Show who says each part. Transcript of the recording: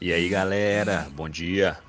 Speaker 1: E aí, galera, bom dia.